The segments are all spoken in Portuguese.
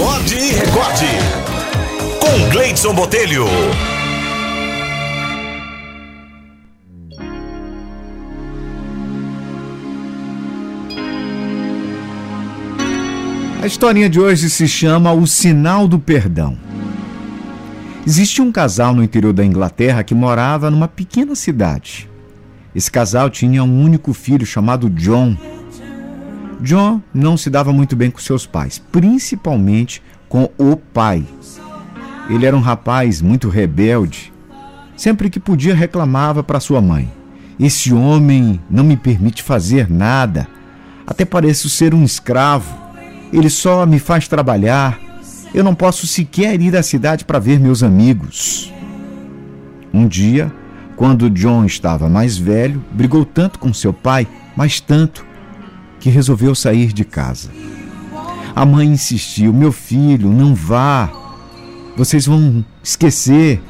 Acorde e recorde. Com Gleidson Botelho. A historinha de hoje se chama O Sinal do Perdão. Existia um casal no interior da Inglaterra que morava numa pequena cidade. Esse casal tinha um único filho chamado John. John não se dava muito bem com seus pais, principalmente com o pai. Ele era um rapaz muito rebelde. Sempre que podia reclamava para sua mãe: Esse homem não me permite fazer nada. Até pareço ser um escravo. Ele só me faz trabalhar. Eu não posso sequer ir à cidade para ver meus amigos. Um dia, quando John estava mais velho, brigou tanto com seu pai, mas tanto, que resolveu sair de casa. A mãe insistiu: Meu filho, não vá. Vocês vão esquecer.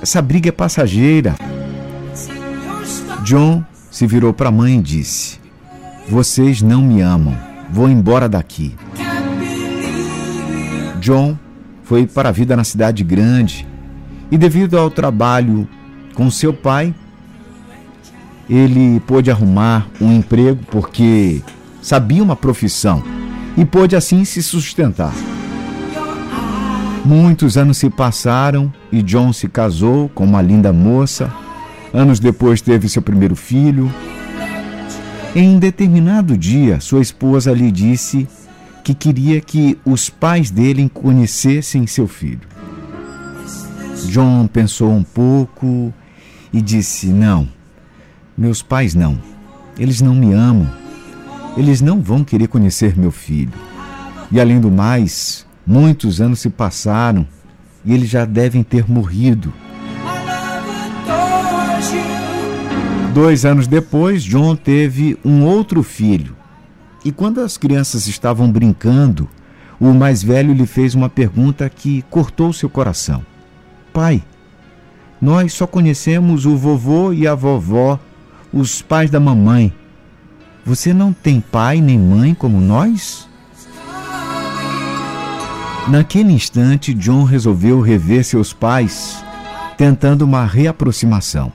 Essa briga é passageira. John se virou para a mãe e disse: Vocês não me amam. Vou embora daqui. John foi para a vida na cidade grande e, devido ao trabalho com seu pai, ele pôde arrumar um emprego porque sabia uma profissão e pôde assim se sustentar. Muitos anos se passaram e John se casou com uma linda moça. Anos depois teve seu primeiro filho. Em determinado dia, sua esposa lhe disse que queria que os pais dele conhecessem seu filho. John pensou um pouco e disse: Não, meus pais não. Eles não me amam. Eles não vão querer conhecer meu filho. E além do mais, muitos anos se passaram e eles já devem ter morrido. Dois anos depois, John teve um outro filho e quando as crianças estavam brincando, o mais velho lhe fez uma pergunta que cortou seu coração: Pai, nós só conhecemos o vovô e a vovó, os pais da mamãe. Você não tem pai nem mãe como nós? Naquele instante, John resolveu rever seus pais, tentando uma reaproximação.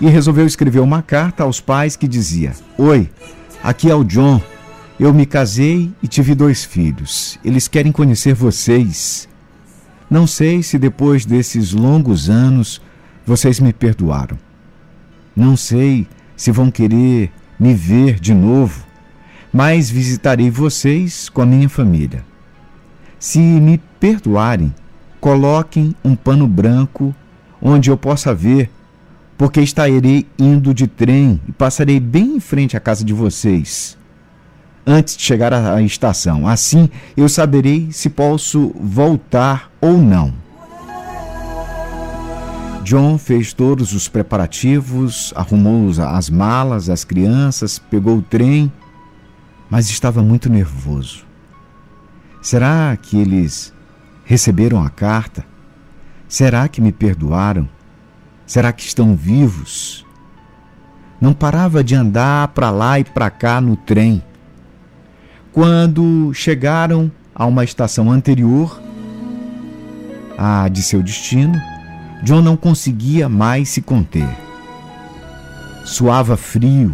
E resolveu escrever uma carta aos pais que dizia: Oi, Aqui é o John. Eu me casei e tive dois filhos. Eles querem conhecer vocês. Não sei se depois desses longos anos vocês me perdoaram. Não sei se vão querer me ver de novo, mas visitarei vocês com a minha família. Se me perdoarem, coloquem um pano branco onde eu possa ver porque estarei indo de trem e passarei bem em frente à casa de vocês antes de chegar à estação. Assim eu saberei se posso voltar ou não. John fez todos os preparativos, arrumou as malas, as crianças, pegou o trem, mas estava muito nervoso. Será que eles receberam a carta? Será que me perdoaram? Será que estão vivos? Não parava de andar para lá e para cá no trem. Quando chegaram a uma estação anterior à de seu destino, John não conseguia mais se conter. Suava frio.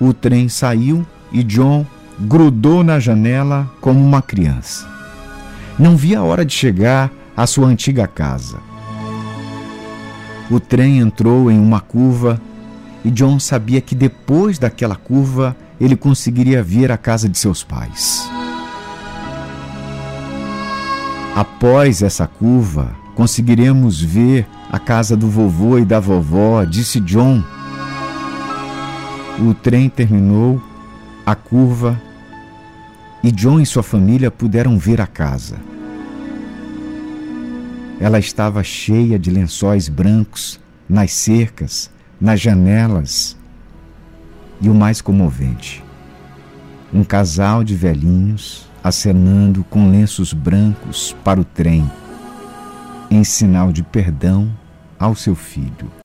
O trem saiu e John grudou na janela como uma criança. Não via a hora de chegar à sua antiga casa. O trem entrou em uma curva e John sabia que depois daquela curva ele conseguiria ver a casa de seus pais. Após essa curva, conseguiremos ver a casa do vovô e da vovó, disse John. O trem terminou, a curva, e John e sua família puderam ver a casa. Ela estava cheia de lençóis brancos nas cercas, nas janelas. E o mais comovente: um casal de velhinhos acenando com lenços brancos para o trem, em sinal de perdão ao seu filho.